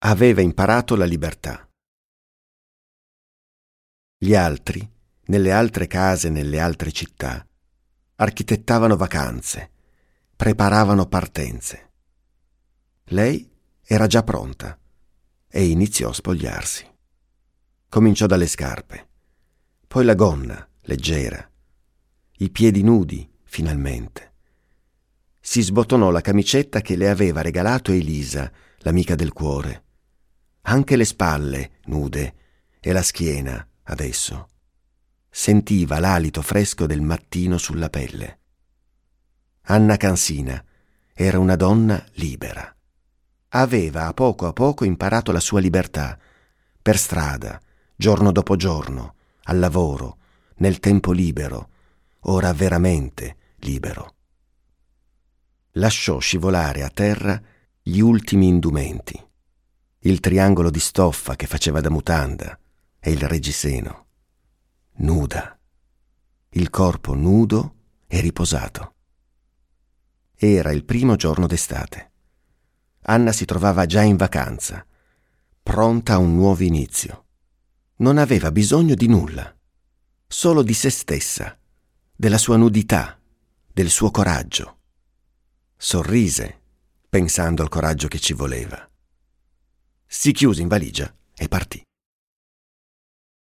aveva imparato la libertà. Gli altri, nelle altre case, nelle altre città, architettavano vacanze, preparavano partenze. Lei era già pronta e iniziò a spogliarsi. Cominciò dalle scarpe, poi la gonna, leggera, i piedi nudi, finalmente. Si sbottonò la camicetta che le aveva regalato Elisa, l'amica del cuore anche le spalle nude e la schiena adesso. Sentiva l'alito fresco del mattino sulla pelle. Anna Cansina era una donna libera. Aveva a poco a poco imparato la sua libertà, per strada, giorno dopo giorno, al lavoro, nel tempo libero, ora veramente libero. Lasciò scivolare a terra gli ultimi indumenti il triangolo di stoffa che faceva da mutanda e il reggiseno. Nuda. Il corpo nudo e riposato. Era il primo giorno d'estate. Anna si trovava già in vacanza, pronta a un nuovo inizio. Non aveva bisogno di nulla, solo di se stessa, della sua nudità, del suo coraggio. Sorrise, pensando al coraggio che ci voleva si chiuse in valigia e partì.